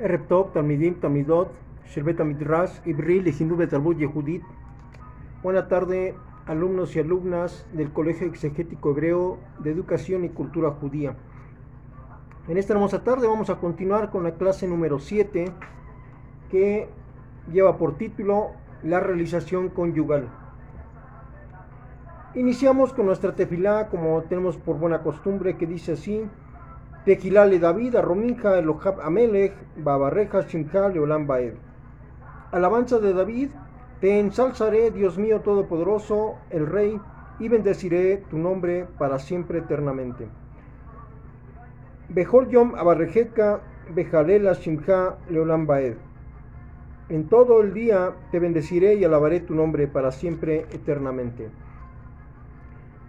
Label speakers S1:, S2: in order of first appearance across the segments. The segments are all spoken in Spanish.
S1: ערב טוב, תלמידים, תלמידות של בית המדרש עברי לחינוך ותרבות יהודית. Buena tarde, alumnos y alumnas del Colegio Exegético Hebreo de Educación y Cultura Judía. En esta hermosa tarde vamos a continuar con la clase número 7 que lleva por título La realización conyugal. Iniciamos con nuestra tefilá como tenemos por buena costumbre que dice así Tejilale David, Rominja, Elohab Amelech, Babarreja, Shimja, Leolam Baed. Alabanza de David, te ensalzaré, Dios mío Todopoderoso, el Rey, y bendeciré tu nombre para siempre eternamente. Bejol Yom Abarrejeka, Bejalela Shimja, Leolam Baed. En todo el día te bendeciré y alabaré tu nombre para siempre eternamente.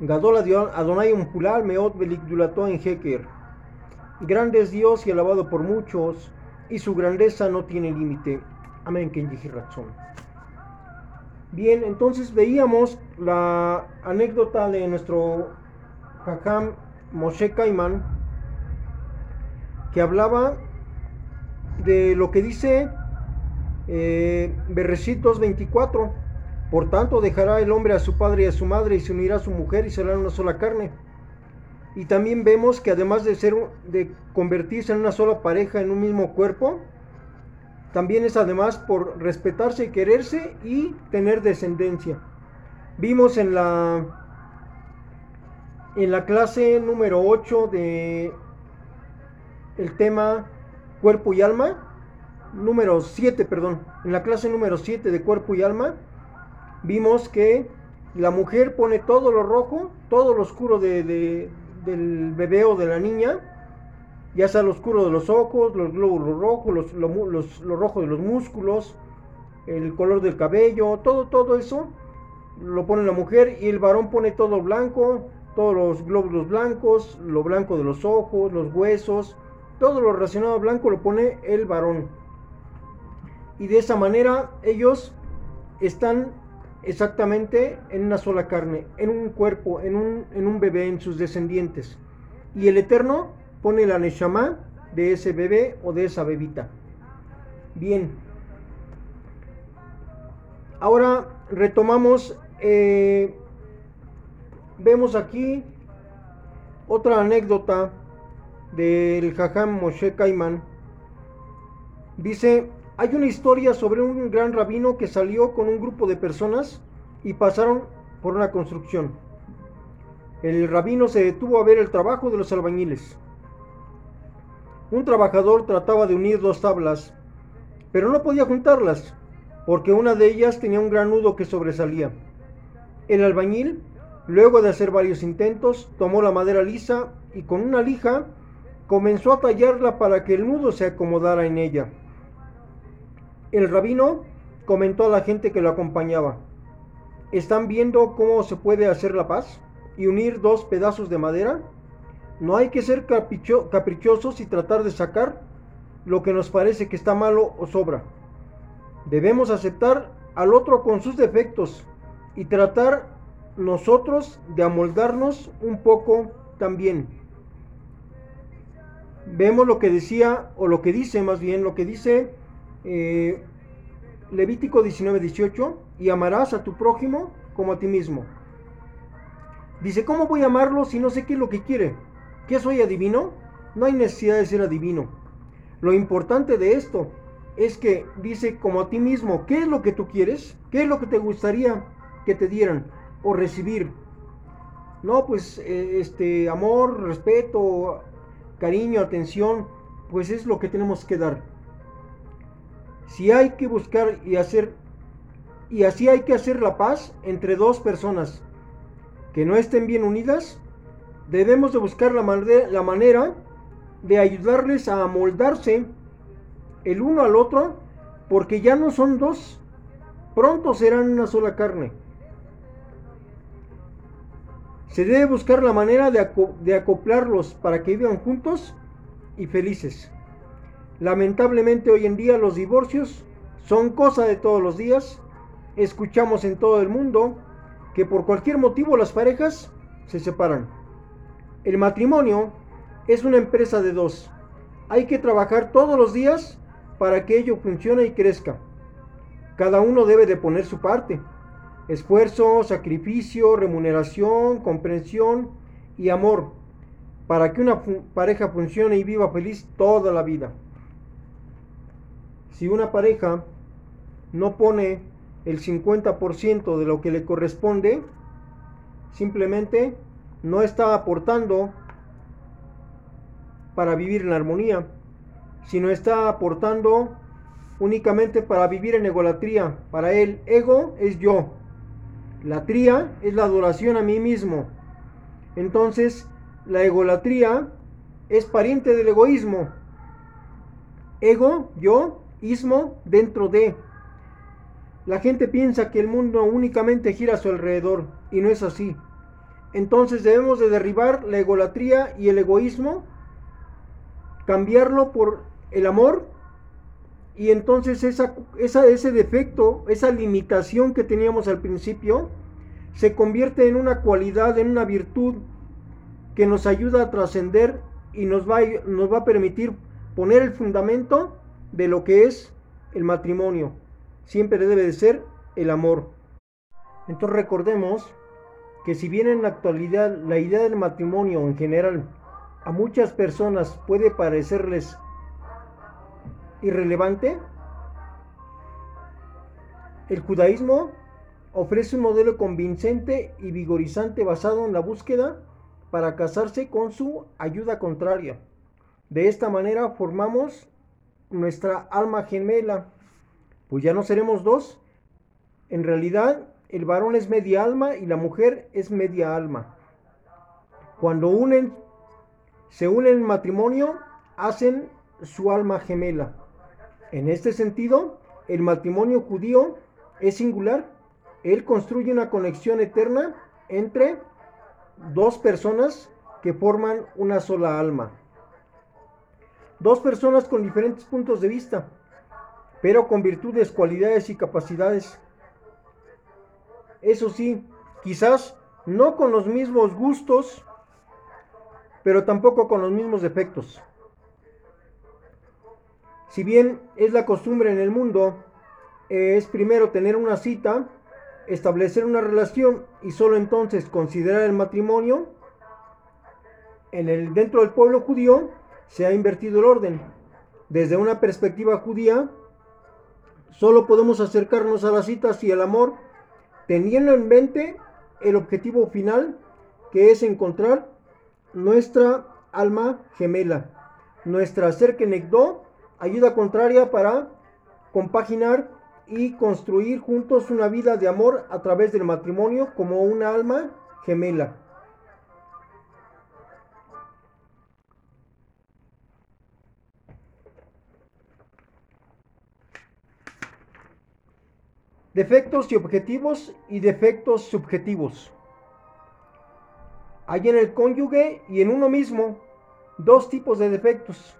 S1: Gadol Adonai Umpulal Meot Belikdulato en Heker. Grande es Dios y alabado por muchos, y su grandeza no tiene límite. Amén, Kenji razón. Bien, entonces veíamos la anécdota de nuestro Hakam Moshe Kaiman, que hablaba de lo que dice eh, 24. Por tanto, dejará el hombre a su padre y a su madre y se unirá a su mujer y será una sola carne. Y también vemos que además de ser de convertirse en una sola pareja en un mismo cuerpo, también es además por respetarse y quererse y tener descendencia. Vimos en la en la clase número 8 de el tema cuerpo y alma, número 7, perdón, en la clase número 7 de cuerpo y alma, vimos que la mujer pone todo lo rojo, todo lo oscuro de, del bebé o de la niña, ya sea lo oscuro de los ojos, los glóbulos rojos, los, los, lo rojo de los músculos, el color del cabello, todo, todo eso lo pone la mujer y el varón pone todo blanco, todos los glóbulos blancos, lo blanco de los ojos, los huesos, todo lo relacionado a blanco lo pone el varón. Y de esa manera ellos están exactamente en una sola carne, en un cuerpo, en un, en un bebé, en sus descendientes. Y el Eterno pone la Neshama de ese bebé o de esa bebita. Bien. Ahora retomamos, eh, vemos aquí otra anécdota del Jajam Moshe Kaiman. Dice, hay una historia sobre un gran rabino que salió con un grupo de personas y pasaron por una construcción. El rabino se detuvo a ver el trabajo de los albañiles. Un trabajador trataba de unir dos tablas, pero no podía juntarlas, porque una de ellas tenía un gran nudo que sobresalía. El albañil, luego de hacer varios intentos, tomó la madera lisa y con una lija comenzó a tallarla para que el nudo se acomodara en ella. El rabino comentó a la gente que lo acompañaba, ¿están viendo cómo se puede hacer la paz y unir dos pedazos de madera? No hay que ser caprichosos y tratar de sacar lo que nos parece que está malo o sobra. Debemos aceptar al otro con sus defectos y tratar nosotros de amoldarnos un poco también. Vemos lo que decía, o lo que dice más bien, lo que dice eh, Levítico 19, 18, y amarás a tu prójimo como a ti mismo. Dice, ¿cómo voy a amarlo si no sé qué es lo que quiere? ¿Qué soy adivino? No hay necesidad de ser adivino. Lo importante de esto es que dice como a ti mismo, ¿qué es lo que tú quieres? ¿Qué es lo que te gustaría que te dieran o recibir? No, pues eh, este amor, respeto, cariño, atención, pues es lo que tenemos que dar si hay que buscar y hacer y así hay que hacer la paz entre dos personas que no estén bien unidas, debemos de buscar la, la manera de ayudarles a amoldarse el uno al otro, porque ya no son dos, pronto serán una sola carne. Se debe buscar la manera de acoplarlos para que vivan juntos y felices. Lamentablemente hoy en día los divorcios son cosa de todos los días. Escuchamos en todo el mundo que por cualquier motivo las parejas se separan. El matrimonio es una empresa de dos. Hay que trabajar todos los días para que ello funcione y crezca. Cada uno debe de poner su parte. Esfuerzo, sacrificio, remuneración, comprensión y amor para que una pareja funcione y viva feliz toda la vida. Si una pareja no pone el 50% de lo que le corresponde, simplemente no está aportando para vivir en armonía, sino está aportando únicamente para vivir en egolatría. Para él, ego es yo. La tría es la adoración a mí mismo. Entonces, la egolatría es pariente del egoísmo. Ego, yo, ismo, dentro de. La gente piensa que el mundo únicamente gira a su alrededor y no es así. Entonces debemos de derribar la egolatría y el egoísmo, cambiarlo por el amor y entonces esa, ese defecto, esa limitación que teníamos al principio, se convierte en una cualidad, en una virtud que nos ayuda a trascender y nos va, nos va a permitir poner el fundamento de lo que es el matrimonio. Siempre debe de ser el amor. Entonces recordemos que si bien en la actualidad la idea del matrimonio en general a muchas personas puede parecerles irrelevante, el judaísmo ofrece un modelo convincente y vigorizante basado en la búsqueda para casarse con su ayuda contraria. De esta manera formamos nuestra alma gemela, pues ya no seremos dos. En realidad, el varón es media alma y la mujer es media alma. Cuando unen, se unen en matrimonio, hacen su alma gemela. En este sentido, el matrimonio judío es singular. Él construye una conexión eterna entre dos personas que forman una sola alma. Dos personas con diferentes puntos de vista, pero con virtudes, cualidades y capacidades. Eso sí, quizás no con los mismos gustos, pero tampoco con los mismos defectos. Si bien es la costumbre en el mundo, es primero tener una cita establecer una relación y solo entonces considerar el matrimonio, en el, dentro del pueblo judío se ha invertido el orden. Desde una perspectiva judía, solo podemos acercarnos a las citas y al amor teniendo en mente el objetivo final que es encontrar nuestra alma gemela, nuestra ser ayuda contraria para compaginar y construir juntos una vida de amor a través del matrimonio como una alma gemela. Defectos y objetivos y defectos subjetivos. Hay en el cónyuge y en uno mismo dos tipos de defectos.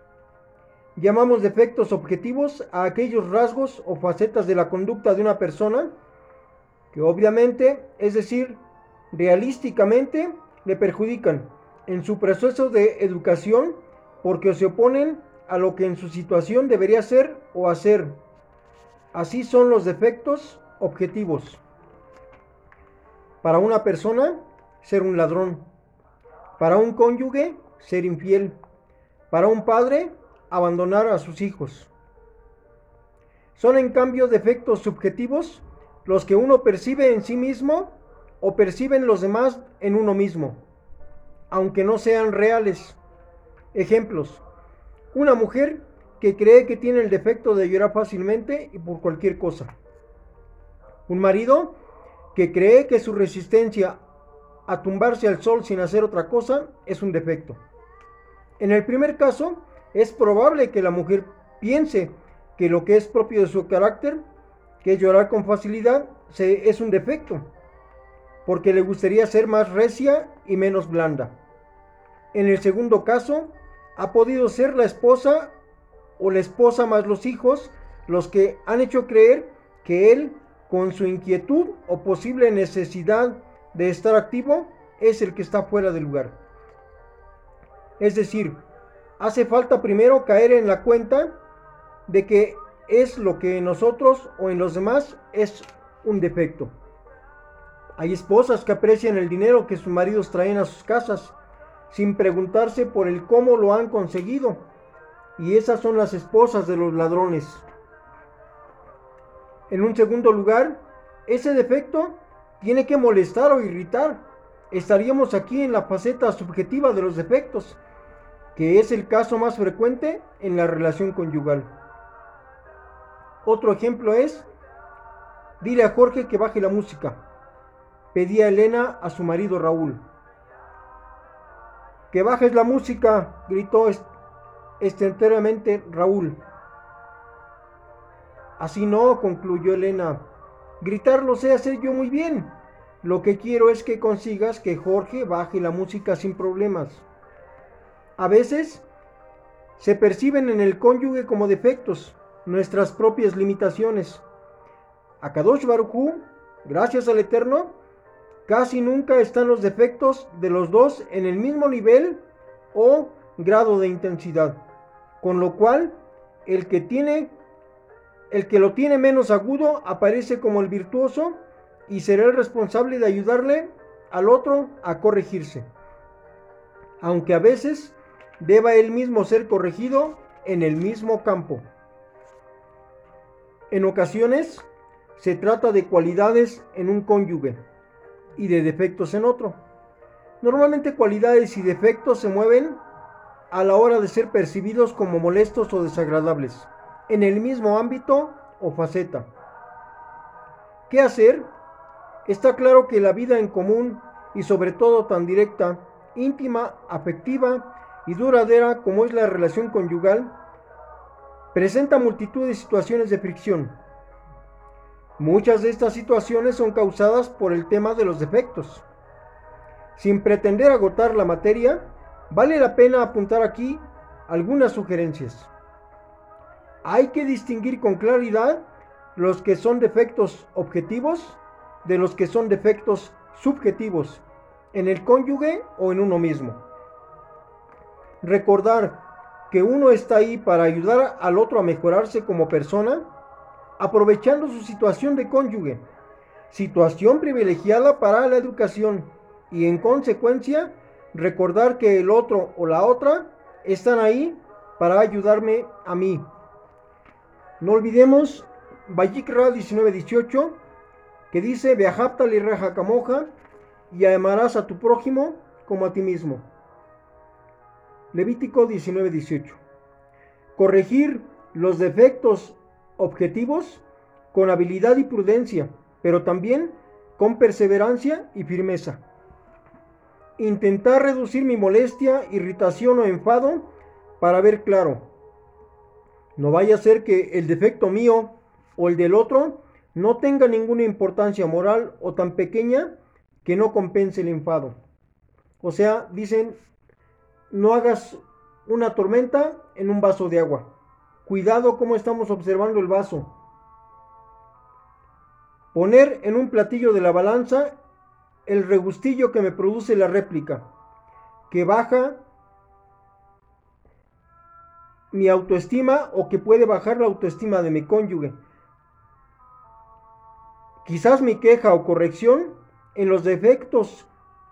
S1: Llamamos defectos objetivos a aquellos rasgos o facetas de la conducta de una persona que obviamente, es decir, realísticamente, le perjudican en su proceso de educación porque se oponen a lo que en su situación debería ser o hacer. Así son los defectos objetivos. Para una persona, ser un ladrón. Para un cónyuge, ser infiel. Para un padre, abandonar a sus hijos. Son en cambio defectos subjetivos los que uno percibe en sí mismo o perciben los demás en uno mismo, aunque no sean reales. Ejemplos. Una mujer que cree que tiene el defecto de llorar fácilmente y por cualquier cosa. Un marido que cree que su resistencia a tumbarse al sol sin hacer otra cosa es un defecto. En el primer caso, es probable que la mujer piense que lo que es propio de su carácter, que es llorar con facilidad, se, es un defecto, porque le gustaría ser más recia y menos blanda. En el segundo caso, ha podido ser la esposa o la esposa más los hijos los que han hecho creer que él, con su inquietud o posible necesidad de estar activo, es el que está fuera del lugar. Es decir, hace falta primero caer en la cuenta de que es lo que en nosotros o en los demás es un defecto. Hay esposas que aprecian el dinero que sus maridos traen a sus casas sin preguntarse por el cómo lo han conseguido. Y esas son las esposas de los ladrones. En un segundo lugar, ese defecto tiene que molestar o irritar. Estaríamos aquí en la faceta subjetiva de los defectos, que es el caso más frecuente en la relación conyugal. Otro ejemplo es, dile a Jorge que baje la música. Pedía Elena a su marido Raúl. Que bajes la música, gritó estenteramente Raúl. Así no, concluyó Elena. Gritarlo sé hacer yo muy bien. Lo que quiero es que consigas que Jorge baje la música sin problemas. A veces se perciben en el cónyuge como defectos, nuestras propias limitaciones. A Kadosh Baruchu, gracias al Eterno, casi nunca están los defectos de los dos en el mismo nivel o grado de intensidad, con lo cual el que tiene el que lo tiene menos agudo aparece como el virtuoso y será el responsable de ayudarle al otro a corregirse. Aunque a veces deba él mismo ser corregido en el mismo campo. En ocasiones se trata de cualidades en un cónyuge y de defectos en otro. Normalmente cualidades y defectos se mueven a la hora de ser percibidos como molestos o desagradables, en el mismo ámbito o faceta. ¿Qué hacer? Está claro que la vida en común y sobre todo tan directa, íntima, afectiva y duradera como es la relación conyugal, presenta multitud de situaciones de fricción. Muchas de estas situaciones son causadas por el tema de los defectos. Sin pretender agotar la materia, vale la pena apuntar aquí algunas sugerencias. Hay que distinguir con claridad los que son defectos objetivos de los que son defectos subjetivos en el cónyuge o en uno mismo. Recordar que uno está ahí para ayudar al otro a mejorarse como persona, aprovechando su situación de cónyuge, situación privilegiada para la educación y en consecuencia recordar que el otro o la otra están ahí para ayudarme a mí. No olvidemos Vayikra 19:18 que dice, Beajapta y raja camoja y amarás a tu prójimo como a ti mismo. Levítico 19:18. Corregir los defectos objetivos con habilidad y prudencia, pero también con perseverancia y firmeza. Intentar reducir mi molestia, irritación o enfado para ver claro. No vaya a ser que el defecto mío o el del otro no tenga ninguna importancia moral o tan pequeña que no compense el enfado. O sea, dicen, no hagas una tormenta en un vaso de agua. Cuidado cómo estamos observando el vaso. Poner en un platillo de la balanza el regustillo que me produce la réplica, que baja mi autoestima o que puede bajar la autoestima de mi cónyuge. Quizás mi queja o corrección en los defectos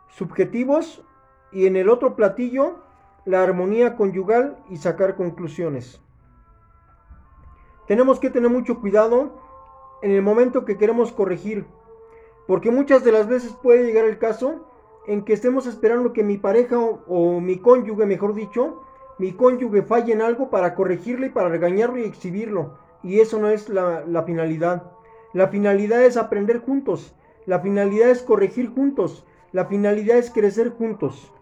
S1: subjetivos y en el otro platillo la armonía conyugal y sacar conclusiones. Tenemos que tener mucho cuidado en el momento que queremos corregir, porque muchas de las veces puede llegar el caso en que estemos esperando que mi pareja o, mi cónyuge, mejor dicho, mi cónyuge falle en algo para corregirle y para regañarlo y exhibirlo. Y eso no es la finalidad. La finalidad es aprender juntos. La finalidad es corregir juntos. La finalidad es crecer juntos.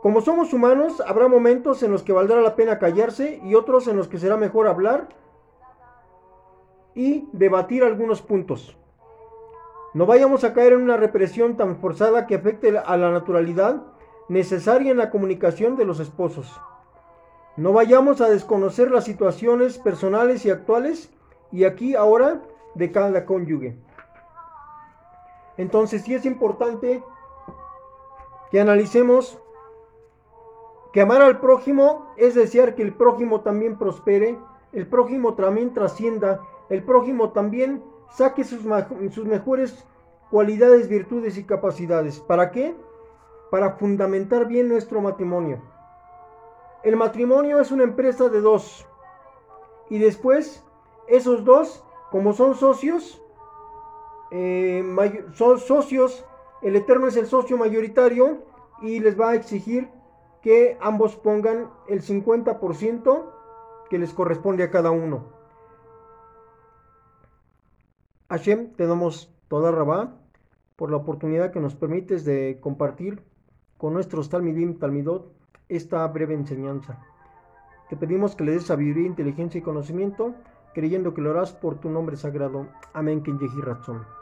S1: Como somos humanos, habrá momentos en los que valdrá la pena callarse y otros en los que será mejor hablar y debatir algunos puntos. No vayamos a caer en una represión tan forzada que afecte a la naturalidad necesaria en la comunicación de los esposos. No vayamos a desconocer las situaciones personales y actuales y aquí ahora de cada cónyuge. Entonces sí es importante que analicemos que amar al prójimo es desear que el prójimo también prospere el prójimo también trascienda, el prójimo también saque sus, sus mejores cualidades, virtudes y capacidades. ¿Para qué? Para fundamentar bien nuestro matrimonio. El matrimonio es una empresa de dos. Y después, esos dos, como son socios, eh, son socios, el Eterno es el socio mayoritario y les va a exigir que ambos pongan el 50% que les corresponde a cada uno. Hashem, te damos toda rabá por la oportunidad que nos permites de compartir con nuestros Talmidim, Talmidot, esta breve enseñanza. Te pedimos que le des sabiduría, inteligencia y conocimiento, creyendo que lo harás por tu nombre sagrado. Amén, Ken Razón.